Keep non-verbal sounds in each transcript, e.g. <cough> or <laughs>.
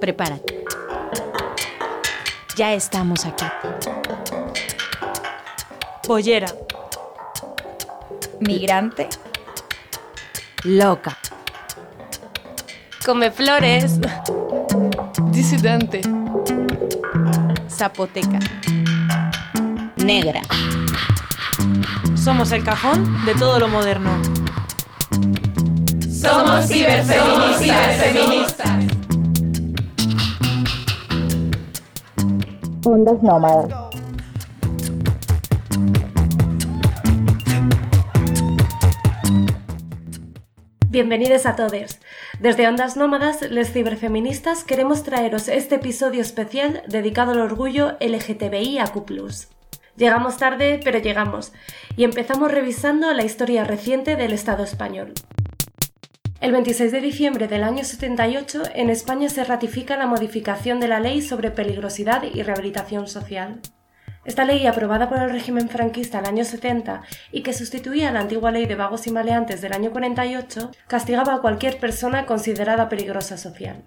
Prepárate. Ya estamos aquí. Pollera. Migrante. Loca. Come flores. Disidente. Zapoteca. Negra. Somos el cajón de todo lo moderno. Somos ciberfeministas. Ondas nómadas. Bienvenidos a todos. Desde Ondas Nómadas, les ciberfeministas, queremos traeros este episodio especial dedicado al orgullo LGTBIAQ+. Llegamos tarde, pero llegamos, y empezamos revisando la historia reciente del Estado español. El 26 de diciembre del año 78, en España se ratifica la modificación de la Ley sobre Peligrosidad y Rehabilitación Social. Esta ley, aprobada por el régimen franquista el año 70 y que sustituía la antigua ley de vagos y maleantes del año 48, castigaba a cualquier persona considerada peligrosa social.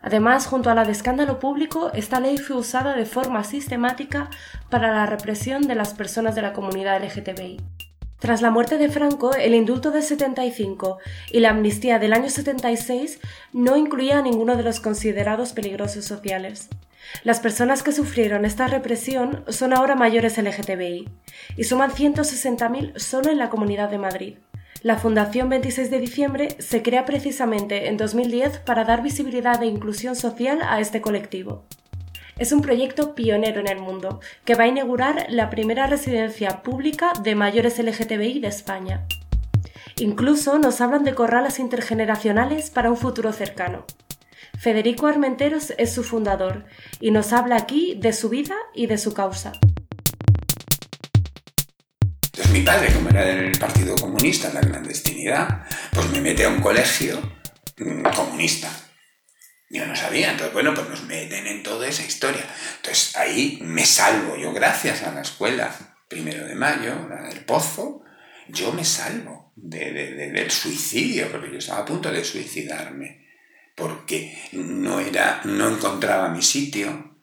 Además, junto a la de escándalo público, esta ley fue usada de forma sistemática para la represión de las personas de la comunidad LGTBI. Tras la muerte de Franco, el indulto del 75 y la amnistía del año 76 no incluía a ninguno de los considerados peligrosos sociales. Las personas que sufrieron esta represión son ahora mayores LGTBI y suman 160.000 solo en la Comunidad de Madrid. La Fundación 26 de Diciembre se crea precisamente en 2010 para dar visibilidad e inclusión social a este colectivo. Es un proyecto pionero en el mundo que va a inaugurar la primera residencia pública de mayores LGTBI de España. Incluso nos hablan de corrales intergeneracionales para un futuro cercano. Federico Armenteros es su fundador y nos habla aquí de su vida y de su causa. Entonces mi padre, como era del Partido Comunista, la clandestinidad, pues me mete a un colegio mm, comunista. Yo no sabía, entonces bueno, pues nos meten en toda esa historia. Entonces ahí me salvo, yo gracias a la escuela, primero de mayo, la del pozo, yo me salvo de, de, de, del suicidio, porque yo estaba a punto de suicidarme, porque no, era, no encontraba mi sitio.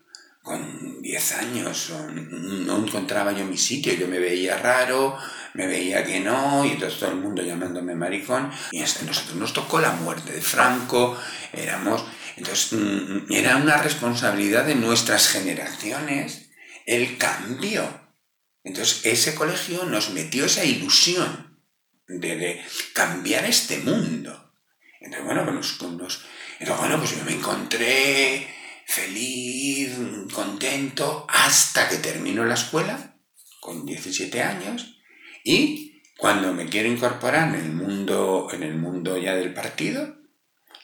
Con 10 años no encontraba yo mi sitio, yo me veía raro, me veía que no, y entonces todo el mundo llamándome maricón. Y a nosotros nos tocó la muerte de Franco, éramos entonces, era una responsabilidad de nuestras generaciones el cambio. Entonces, ese colegio nos metió esa ilusión de, cambiar este mundo. Entonces, bueno, pues, nos, entonces, bueno, pues yo me encontré feliz, contento, hasta que terminó la escuela, con 17 años, y cuando me quiero incorporar en el mundo, en el mundo ya del partido,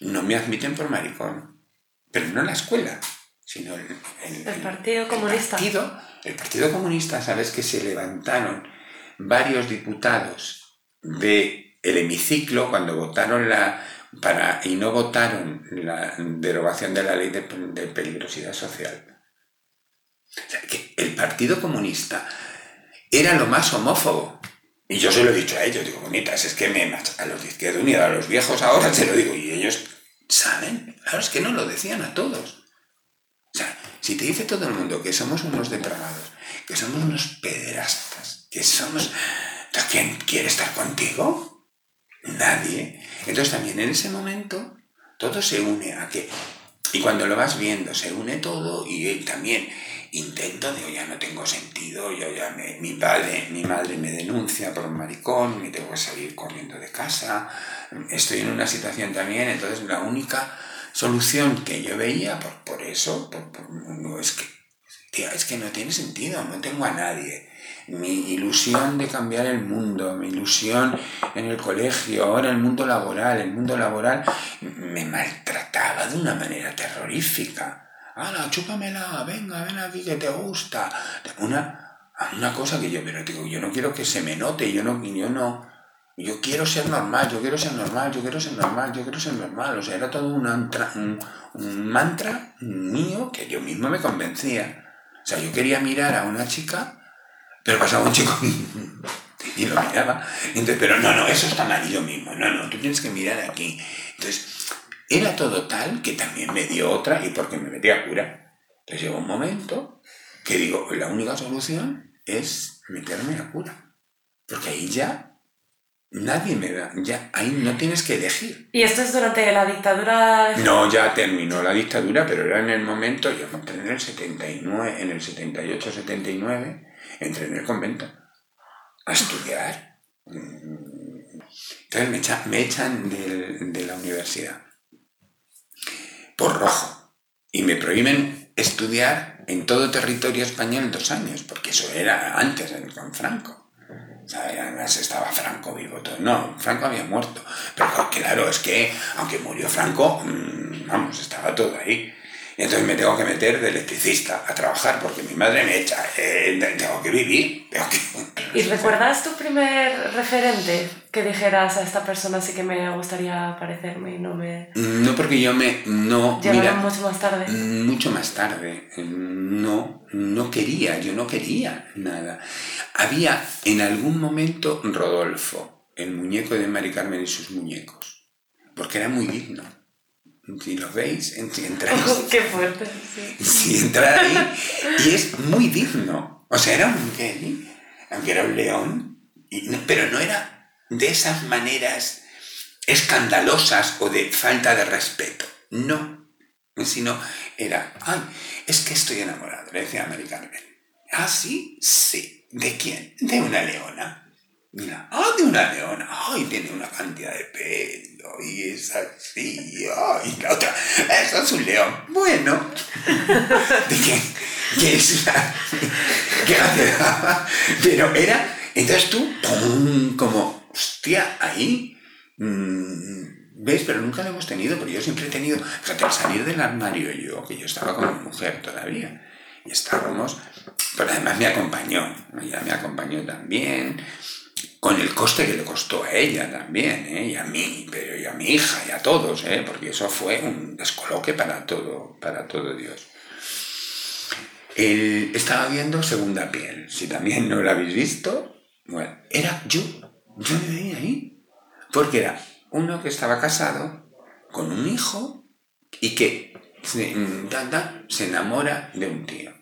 no me admiten por maricón. Pero no en la escuela, sino en el, el Partido Comunista. El partido, el partido Comunista, sabes que se levantaron varios diputados del el hemiciclo cuando votaron la para y no votaron la derogación de la ley de, de peligrosidad social. O sea, que el Partido Comunista era lo más homófobo. Y yo se lo he dicho a ellos, digo, bonitas, es que me, a los de Izquierda Unida, a los viejos ahora se lo digo, y ellos saben, claro, es que no lo decían a todos. O sea, si te dice todo el mundo que somos unos depravados, que somos unos pederastas, que somos... ¿Quién quiere estar contigo? Nadie. Entonces también en ese momento todo se une a que... Y cuando lo vas viendo, se une todo y también intento, digo, ya no tengo sentido, yo ya me, mi padre, mi madre me denuncia por un maricón, me tengo que salir corriendo de casa, estoy en una situación también, entonces la única solución que yo veía, por, por eso, por, es que, es que no tiene sentido, no tengo a nadie. Mi ilusión de cambiar el mundo, mi ilusión en el colegio, ahora el mundo laboral, el mundo laboral me maltrataba de una manera terrorífica ¡Hala, chúpamela! Venga, ven aquí que te gusta. Una, una cosa que yo, pero digo, yo no quiero que se me note, yo no, yo no, yo quiero ser normal, yo quiero ser normal, yo quiero ser normal, yo quiero ser normal. O sea, era todo un, mantra mío que yo mismo me convencía. O sea, yo quería mirar a una chica, pero pasaba un chico <laughs> y lo miraba. Entonces, pero no, no, eso está mal yo mismo. No, no, tú tienes que mirar aquí. Entonces, era todo tal que también me dio otra y porque me metí a cura. Entonces llegó un momento que digo, la única solución es meterme a cura. Porque ahí ya nadie me da, ya ahí no tienes que elegir. ¿Y esto es durante la dictadura? No, ya terminó la dictadura, pero era en el momento, yo entré en el 79, en el 78-79, entré en el convento a estudiar. Mm. Entonces me, echa- me echan de la universidad por rojo y me prohíben estudiar en todo territorio español dos años, porque eso era antes con Franco. Además estaba Franco vivo todo. No, Franco había muerto. Pero claro, es que aunque murió Franco, mm, vamos, estaba todo ahí. Entonces me tengo que meter de electricista a trabajar porque mi madre me echa. Eh, tengo que vivir. Tengo que... ¿Y recuerdas tu primer referente que dijeras a esta persona sí que me gustaría parecerme y no me... No porque yo me... No, mira, mucho más tarde? Mucho más tarde. No, no quería, yo no quería nada. Había en algún momento Rodolfo, el muñeco de Mari Carmen y sus muñecos, porque era muy digno. Si lo veis, entráis, <laughs> Qué fuerte, sí. si entrar ahí, y es muy digno. O sea, era un Kenny, aunque era un león, pero no era de esas maneras escandalosas o de falta de respeto. No, sino era, ay, es que estoy enamorado, le decía a Carmen. ¿Ah, sí? Sí. ¿De quién? De una leona. Mira, ah, de una leona. Ay, tiene una cantidad de pelo y es así. Ay, la otra, eso es un león. Bueno, <laughs> ¿de qué? <laughs> ¿Qué es la.? ¿Qué hace? Pero era. Entonces tú, ¡pum! como, hostia, ahí. mm, ¿Ves? Pero nunca lo hemos tenido, pero yo siempre he tenido. Fíjate, al salir del armario yo, que yo estaba con mi mujer todavía, y estábamos. Pero además me acompañó, ella me acompañó también, con el coste que le costó a ella también, ¿eh? y a mí, pero y a mi hija, y a todos, ¿eh? porque eso fue un descoloque para todo, para todo Dios. Él estaba viendo Segunda Piel, si también no lo habéis visto, era yo, yo me veía ahí, porque era uno que estaba casado con un hijo y que se, da, se enamora de un tío.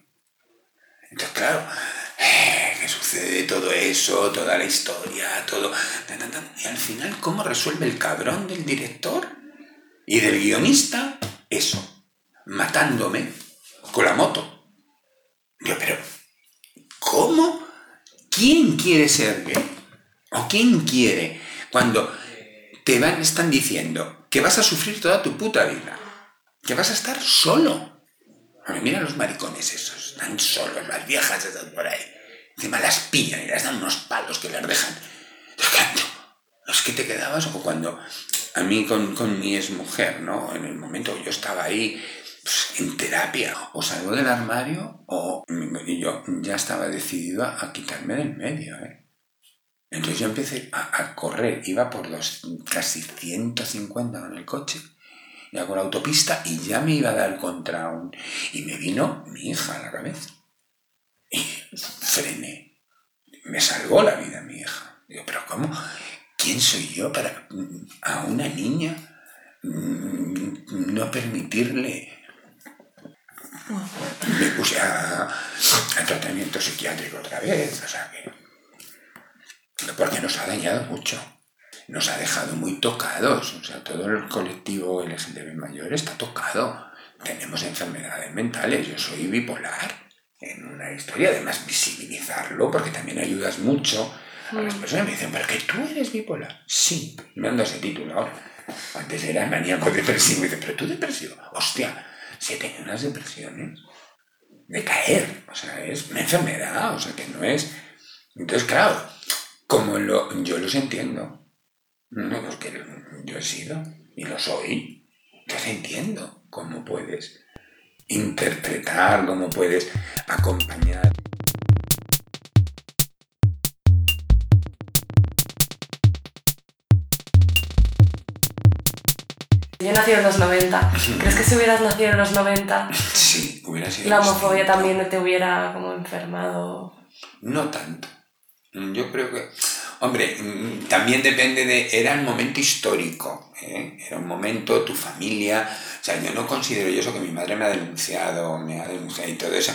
Entonces, claro, eh, ¿qué sucede todo eso, toda la historia, todo? Y al final, ¿cómo resuelve el cabrón del director y del guionista eso? Matándome con la moto. Pero, ¿cómo? ¿Quién quiere ser gay? ¿O quién quiere? Cuando te van, están diciendo que vas a sufrir toda tu puta vida, que vas a estar solo. Ahora, mira los maricones esos, están solos, las viejas están por ahí. Encima las pillan y les dan unos palos que les dejan. Los que te quedabas, o cuando a mí con, con mi exmujer, ¿no? En el momento que yo estaba ahí en terapia, o salgo del armario o y yo ya estaba decidido a, quitarme del medio, ¿eh? Entonces yo empecé a, correr, iba por los casi 150 con el coche, ya con la autopista, y ya me iba a dar contra un... Y me vino mi hija a la cabeza. Y frené. Me salvó la vida mi hija. Digo, pero ¿cómo? ¿Quién soy yo para a una niña mm, no permitirle... Me puse a, a tratamiento psiquiátrico otra vez, o sea que porque nos ha dañado mucho. Nos ha dejado muy tocados. O sea, todo el colectivo LGTB mayor está tocado. Tenemos enfermedades mentales. Yo soy bipolar. En una historia, además, visibilizarlo, porque también ayudas mucho a las personas. Me dicen, ¿pero que tú eres bipolar? Sí, me han dado ese título ahora. Antes era maníaco depresivo. Y dice, ¿pero tú depresivo? Hostia, si he tenido unas depresiones de caer. O sea, es una enfermedad. O sea, que no es. Entonces, claro, como lo, yo los entiendo. No, porque yo he sido y lo soy. Entonces entiendo cómo puedes interpretar, cómo puedes acompañar. Yo nací en los 90. ¿Crees que si hubieras nacido en los 90, Sí, hubiera sido. la homofobia distinto. también te hubiera como enfermado? No tanto. Yo creo que. Hombre, mm, también depende de... Era el momento histórico, ¿eh? Era un momento, tu familia... O sea, yo no considero yo eso que mi madre me ha denunciado, me ha denunciado y todo eso.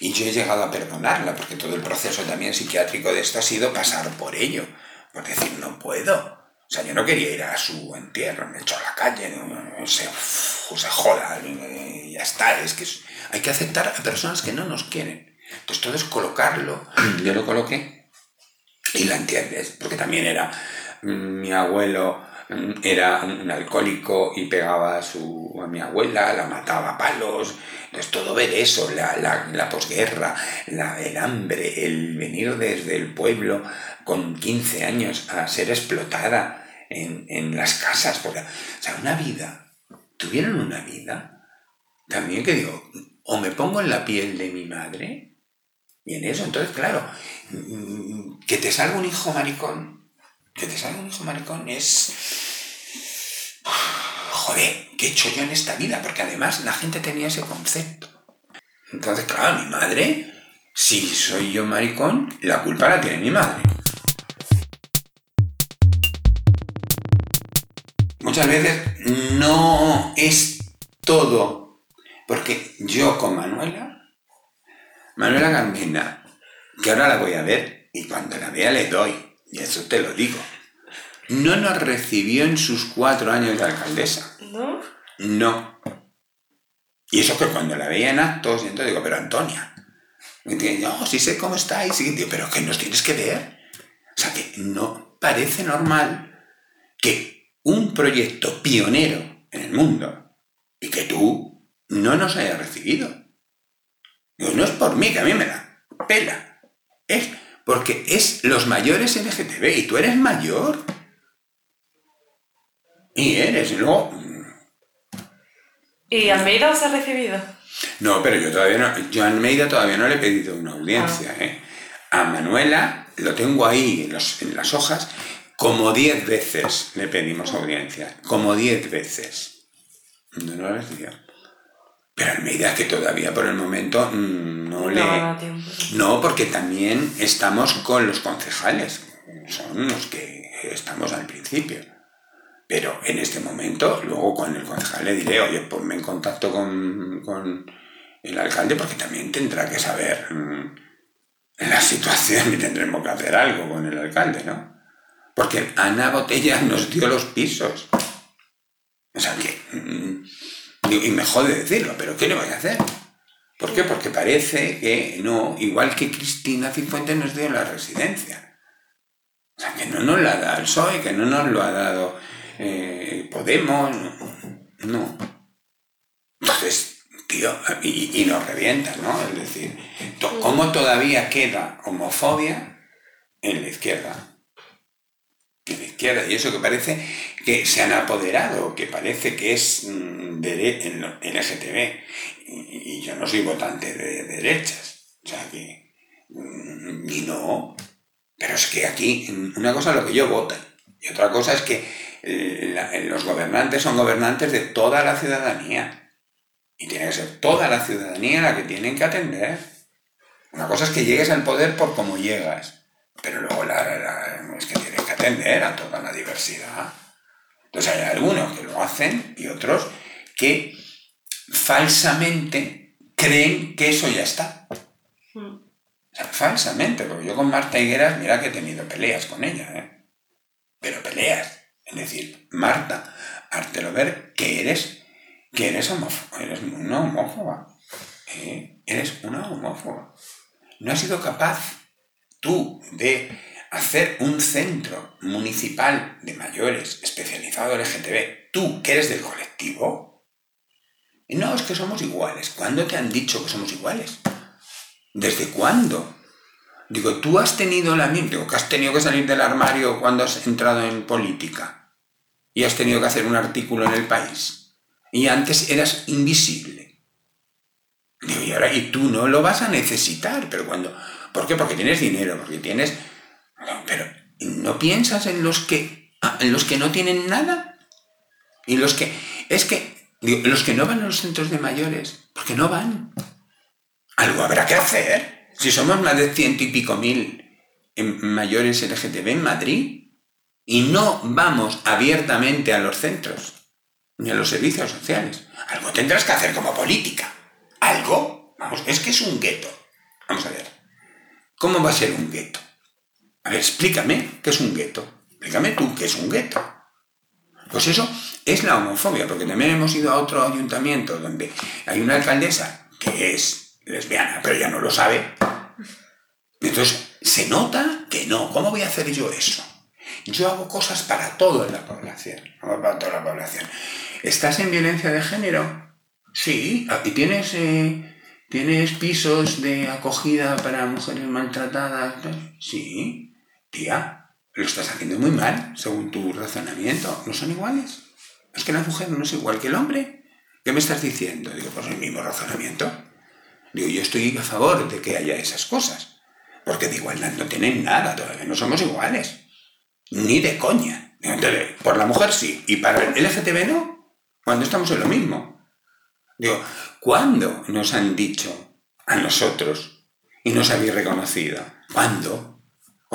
Y yo he llegado a perdonarla, porque todo el proceso también psiquiátrico de esto ha sido pasar por ello. Por decir, no puedo. Sea, yo no quería ir a su entierro, me echó a la calle, no, se, se joda, y ya está. Es que hay que aceptar a personas que no nos quieren. Entonces todo es colocarlo. <clears throat> Yo lo coloqué y la entiendes, porque también era mm, mi abuelo mm, era un alcohólico y pegaba a, su, a mi abuela, la mataba a palos. Entonces todo ver eso, la, la, la posguerra, la, el hambre, el venir desde el pueblo con 15 años a ser explotada en, en las casas. Porque, o sea, una vida, tuvieron una vida, también que digo, o me pongo en la piel de mi madre, y en eso, entonces, claro, que te salga un hijo maricón, que te salga un hijo maricón es... Joder, ¿qué he hecho yo en esta vida? Porque además la gente tenía ese concepto. Entonces, claro, mi madre, si soy yo maricón, la culpa la tiene mi madre. Muchas veces no es todo, porque yo con Manuela Manuela Gambina, que ahora la voy a ver y cuando la vea le doy, y eso te lo digo. No nos recibió en sus cuatro años de alcaldesa. ¿No? No. Y eso que cuando la veía en actos, y entonces digo, pero Antonia, me dice, no, sí sé cómo estáis, y digo, pero que nos tienes que ver. O sea que no parece normal que un proyecto pionero en el mundo y que tú no nos hayas recibido. No es por mí, que a mí me da pela. Es porque es los mayores LGTB y tú eres mayor. Y eres, y luego... ¿Y Almeida os ha recibido? No, pero yo todavía no, yo a Almeida todavía no le he pedido una audiencia, ¿eh? A Manuela lo tengo ahí en, los- en las hojas, como diez veces le pedimos audiencia, como diez veces. No, no la recibió. Pero Almeida que todavía por el momento mm, no, le... No, porque también estamos con los concejales, son los que estamos al principio. Pero en este momento, luego con el concejal le diré, oye, ponme en contacto con, con el alcalde porque también tendrá que saber mm, la situación y tendremos que hacer algo con el alcalde, ¿no? Porque Ana Botella nos dio los pisos. O sea que... mm, y me jode decirlo, pero ¿qué le voy a hacer? ¿Por qué? Porque parece que no, igual que Cristina Cifuentes nos dio la residencia. O sea, que no nos la da el PSOE, que no nos lo ha dado eh, Podemos, no. Entonces, tío, y, y nos revienta, ¿no? Es decir, ¿cómo todavía queda homofobia en la izquierda? En la izquierda, y eso que parece que se han apoderado, que parece que es mm, lo- LGTB. Y, yo no soy votante de, derechas. O sea que. mm, Y no. Pero es que aquí, mm, una cosa es lo que yo voto, y otra cosa es que eh, la- los gobernantes son gobernantes de toda la ciudadanía. Y tiene que ser toda la ciudadanía la que tienen que atender. Una cosa es que llegues al poder por cómo llegas, pero luego la, que que atender a toda la diversidad. Entonces hay algunos que lo hacen y otros que falsamente creen que eso ya está. Mm. O sea, falsamente, porque yo con Marta Higueras, mira que he tenido peleas con ella, ¿eh? Pero peleas. Es decir, Marta, hártelo ver que eres, que eres homófoba, eres una homófoba. ¿eh? Eres una homófoba. No has sido capaz tú de hacer un centro municipal de mayores especializado en LGTB, tú que eres del colectivo. No, es que somos iguales. ¿Cuándo te han dicho que somos iguales? ¿Desde cuándo? Digo, tú has tenido la misma, digo, que has tenido que salir del armario cuando has entrado en política y has tenido que hacer un artículo en el país y antes eras invisible. Digo, y ahora, y tú no lo vas a necesitar, pero cuando, ¿por qué? Porque tienes dinero, porque tienes, pero ¿no piensas en los que, ah, en los que no tienen nada? Y los que, es que, los que no van a los centros de mayores, porque no van. Algo habrá que hacer. Si somos más de ciento y pico mil mayores LGTB en Madrid y no vamos abiertamente a los centros ni a los servicios sociales. Algo tendrás que hacer como política. ¿Algo? Vamos, es que es un gueto. Vamos a ver. ¿Cómo va a ser un gueto? A ver, explícame qué es un gueto. Explícame tú qué es un gueto. Pues eso es la homofobia, porque también hemos ido a otro ayuntamiento donde hay una alcaldesa que es lesbiana, pero ya no lo sabe. Entonces, se nota que no. ¿Cómo voy a hacer yo eso? Yo hago cosas para toda la población. Para toda la población. ¿Estás en violencia de género? Sí. ¿Y tienes, eh, tienes pisos de acogida para mujeres maltratadas? Sí. Tía, lo estás haciendo muy mal, según tu razonamiento. ¿No son iguales? Es que la mujer no es igual que el hombre. ¿Qué me estás diciendo? Digo, pues el mismo razonamiento. Digo, yo estoy a favor de que haya esas cosas. Porque de igualdad no tienen nada todavía, no somos iguales. Ni de coña. Entonces, por la mujer sí, y para el LGTB no. Cuando estamos en lo mismo. Digo, ¿cuándo nos han dicho a nosotros y nos habéis reconocido? ¿Cuándo?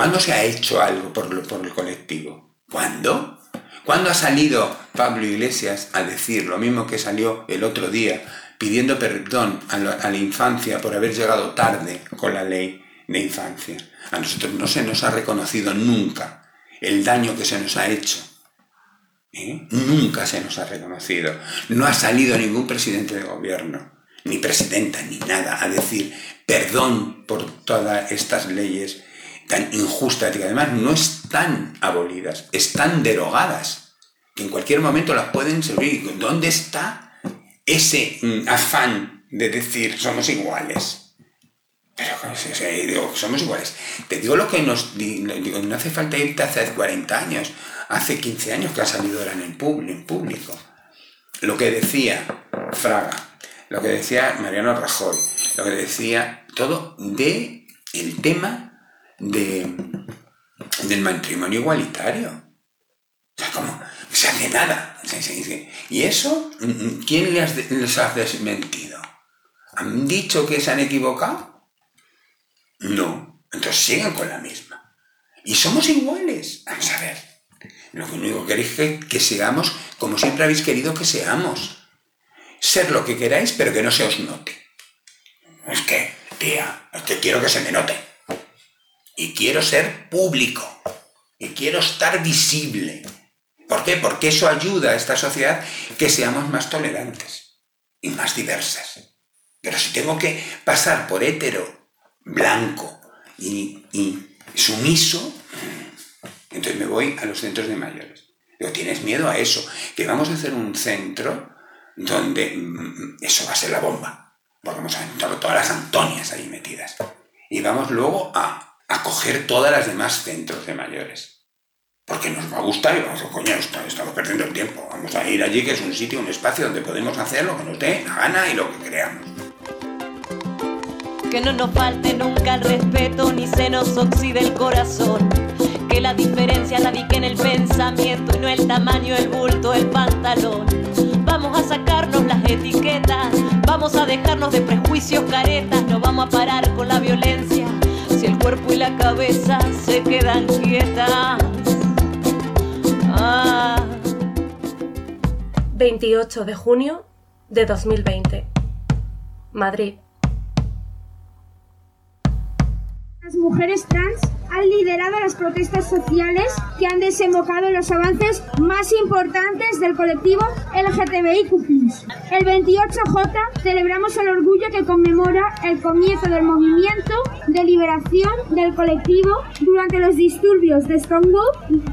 ¿Cuándo se ha hecho algo por, por el colectivo? ¿Cuándo? ¿Cuándo ha salido Pablo Iglesias a decir lo mismo que salió el otro día pidiendo perdón a la, infancia por haber llegado tarde con la ley de infancia? A nosotros no se nos ha reconocido nunca el daño que se nos ha hecho. ¿Eh? Nunca se nos ha reconocido. No ha salido ningún presidente de gobierno, ni presidenta, ni nada, a decir perdón por todas estas leyes tan injustas y que además no están abolidas, están derogadas, que en cualquier momento las pueden servir. ¿Dónde está ese mm, afán de decir somos iguales? Pero digo, somos iguales. Te digo lo que nos digo, no hace falta irte hace 40 años, hace 15 años que ha salido en el público. Lo que decía Fraga, lo que decía Mariano Rajoy, lo que decía todo de el tema de, del matrimonio igualitario. O sea, como se hace nada. ¿Y eso quién les, ha desmentido? ¿Han dicho que se han equivocado? No. Entonces sigan con la misma. Y somos iguales. Vamos a ver. Lo único que queréis que, que seamos como siempre habéis querido que seamos. Ser lo que queráis, pero que no se os note. Es que, tía, es que quiero que se me note. Y quiero ser público. Y quiero estar visible. ¿Por qué? Porque eso ayuda a esta sociedad que seamos más tolerantes y más diversas. Pero si tengo que pasar por hétero, blanco y, sumiso, entonces me voy a los centros de mayores. Digo, ¿tienes miedo a eso? Que vamos a hacer un centro donde mm, eso va a ser la bomba. Porque vamos a tener todas las Antonias ahí metidas. Y vamos luego a acoger todas las demás centros de mayores. Porque nos va a gustar y vamos a coño, estamos perdiendo el tiempo. Vamos a ir allí, que es un sitio, un espacio donde podemos hacer lo que nos dé la gana y lo que creamos. Que no nos falte nunca el respeto ni se nos oxide el corazón. Que la diferencia radique en el pensamiento y no el tamaño, el bulto, el pantalón. Vamos a sacarnos las etiquetas, vamos a dejarnos de prejuicios caretas, no vamos a parar cuerpo y la cabeza se quedan quietas. Ah. 28 de junio de 2020. Madrid. Las mujeres trans han liderado las protestas sociales que han desembocado en los avances más importantes del colectivo LGTBIQ+. El 28J celebramos el orgullo que conmemora el comienzo del movimiento de liberación del colectivo durante los disturbios de Stonewall,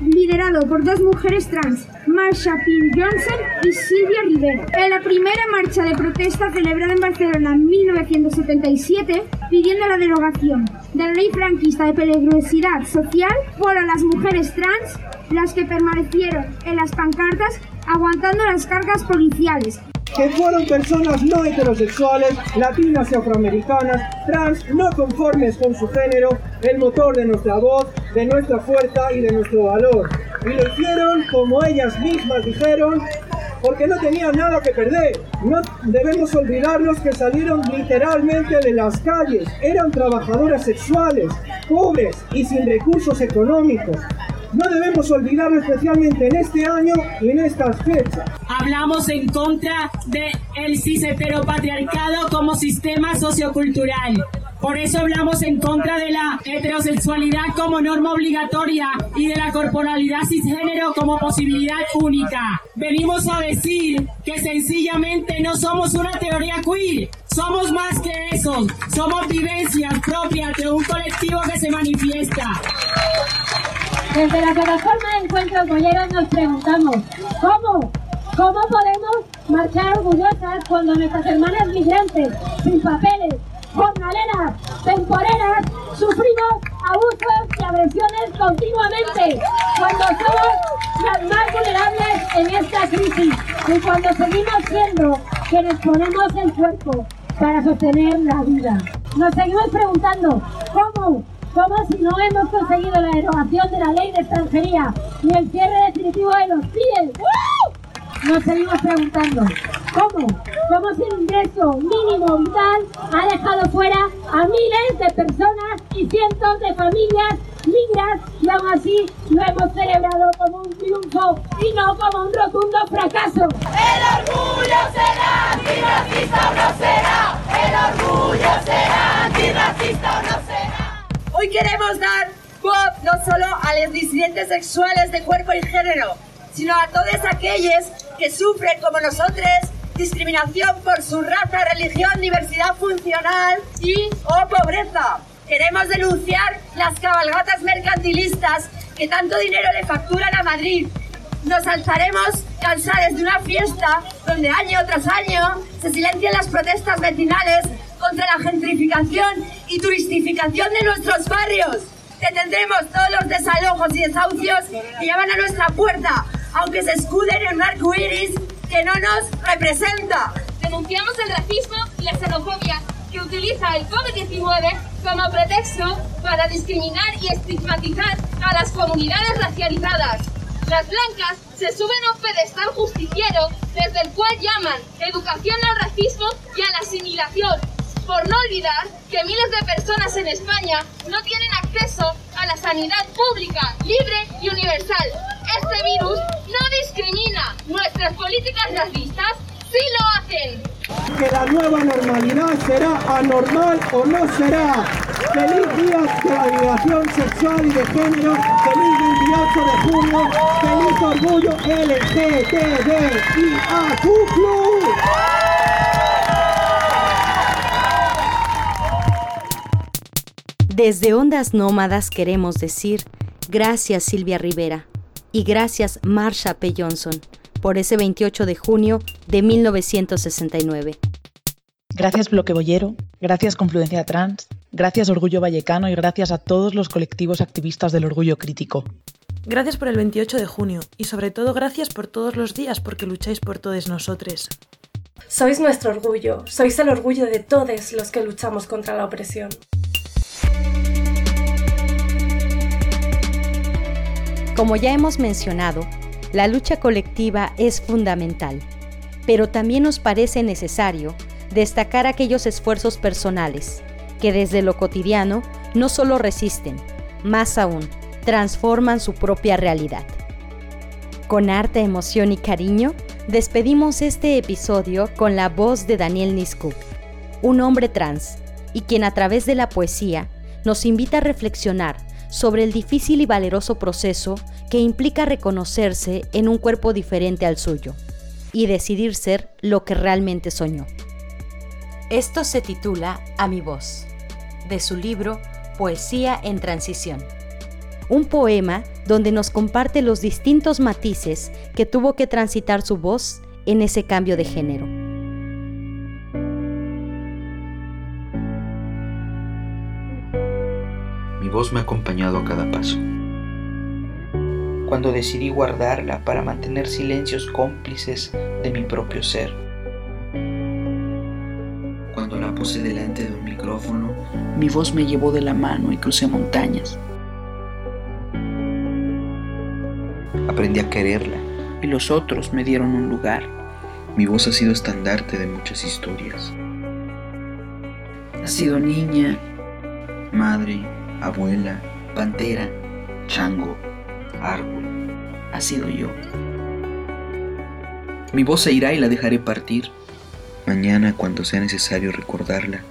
liderado por dos mujeres trans, Marsha P. Johnson y Silvia Rivera. En la primera marcha de protesta celebrada en Barcelona en 1977, pidiendo la derogación de la ley franquista de peligrosidad social, fueron las mujeres trans las que permanecieron en las pancartas aguantando las cargas policiales. que fueron personas no heterosexuales, latinas y afroamericanas, trans, no conformes con su género, el motor de nuestra voz, de nuestra fuerza y de nuestro valor. Y lo hicieron, como ellas mismas dijeron, porque no tenían nada que perder. No debemos olvidarnos que salieron literalmente de las calles, eran trabajadoras sexuales, pobres y sin recursos económicos. No debemos olvidarlo especialmente en este año y en estas fechas. Hablamos en contra del el cis heteropatriarcado como sistema sociocultural. Por eso hablamos en contra de la heterosexualidad como norma obligatoria y de la corporalidad cisgénero como posibilidad única. Venimos a decir que sencillamente no somos una teoría queer, somos más que eso, somos vivencias propias de un colectivo que se manifiesta. Desde la plataforma de encuentros bolleros nos preguntamos, ¿cómo? ¿Cómo podemos marchar orgullosas cuando nuestras hermanas migrantes, sin papeles, jornaleras, temporeras, sufrimos abusos y agresiones continuamente? Cuando somos las más vulnerables en esta crisis y cuando seguimos siendo quienes ponemos el cuerpo para sostener la vida. Nos seguimos preguntando, ¿cómo? ¿Cómo si no hemos conseguido la derogación de la ley de extranjería ni el cierre definitivo de los CIES? Nos seguimos preguntando, ¿cómo? ¿Cómo si el ingreso mínimo vital ha dejado fuera a miles de personas y cientos de familias migras y aún así lo hemos celebrado como un triunfo y no como un rotundo fracaso? El orgullo será antirracista o no será. El orgullo será antirracista o no será. Hoy queremos dar voz no solo a los disidentes sexuales de cuerpo y género, sino a todos aquellos que sufren como nosotros discriminación por su raza, religión, diversidad funcional y o pobreza. Queremos denunciar las cabalgatas mercantilistas que tanto dinero le facturan a Madrid. Nos alzaremos cansados de una fiesta donde año tras año se silencian las protestas vecinales contra la gentrificación y turistificación de nuestros barrios. Detendremos todos los desalojos y desahucios que llaman a nuestra puerta, aunque se escuden en un arco iris que no nos representa. Denunciamos el racismo y la xenofobia que utiliza el COVID-19 como pretexto para discriminar y estigmatizar a las comunidades racializadas. Las blancas se suben a un pedestal justiciero desde el cual llaman educación al racismo y a la asimilación, por no olvidar que miles de personas en España no tienen acceso a la sanidad pública, libre y universal. Este virus no discrimina. Políticas racistas sí lo hacen. Que la nueva normalidad será anormal o no será. Feliz día de la liberación sexual y de género. Feliz 28 de junio. Feliz orgullo LGTBIAQ+. Desde Ondas Nómadas queremos decir gracias Silvia Rivera y gracias Marsha P. Johnson por ese 28 de junio de 1969. Gracias Bloque Bollero, gracias Confluencia Trans, gracias Orgullo Vallecano y gracias a todos los colectivos activistas del orgullo crítico. Gracias por el 28 de junio y sobre todo gracias por todos los días porque lucháis por todos nosotros. Sois nuestro orgullo, sois el orgullo de todos los que luchamos contra la opresión. Como ya hemos mencionado, la lucha colectiva es fundamental, pero también nos parece necesario destacar aquellos esfuerzos personales que desde lo cotidiano no solo resisten, más aún, transforman su propia realidad. Con arte, emoción y cariño, despedimos este episodio con la voz de Daniel Niskuk, un hombre trans, y quien a través de la poesía nos invita a reflexionar sobre el difícil y valeroso proceso que implica reconocerse en un cuerpo diferente al suyo y decidir ser lo que realmente soñó. Esto se titula A mi voz, de su libro Poesía en Transición. Un poema donde nos comparte los distintos matices que tuvo que transitar su voz en ese cambio de género. Mi voz me ha acompañado a cada paso. Cuando decidí guardarla para mantener silencios cómplices de mi propio ser. Cuando la puse delante de un micrófono, mi voz me llevó de la mano y crucé montañas. Aprendí a quererla y los otros me dieron un lugar. Mi voz ha sido estandarte de muchas historias. Ha sido niña, madre, abuela, pantera, chango, árbol. Ha sido yo. Mi voz se irá y la dejaré partir. Mañana, cuando sea necesario recordarla,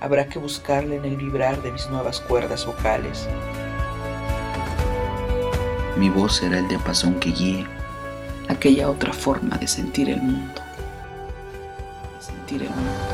habrá que buscarla en el vibrar de mis nuevas cuerdas vocales. Mi voz será el diapasón que guíe aquella otra forma de sentir el mundo. De sentir el mundo.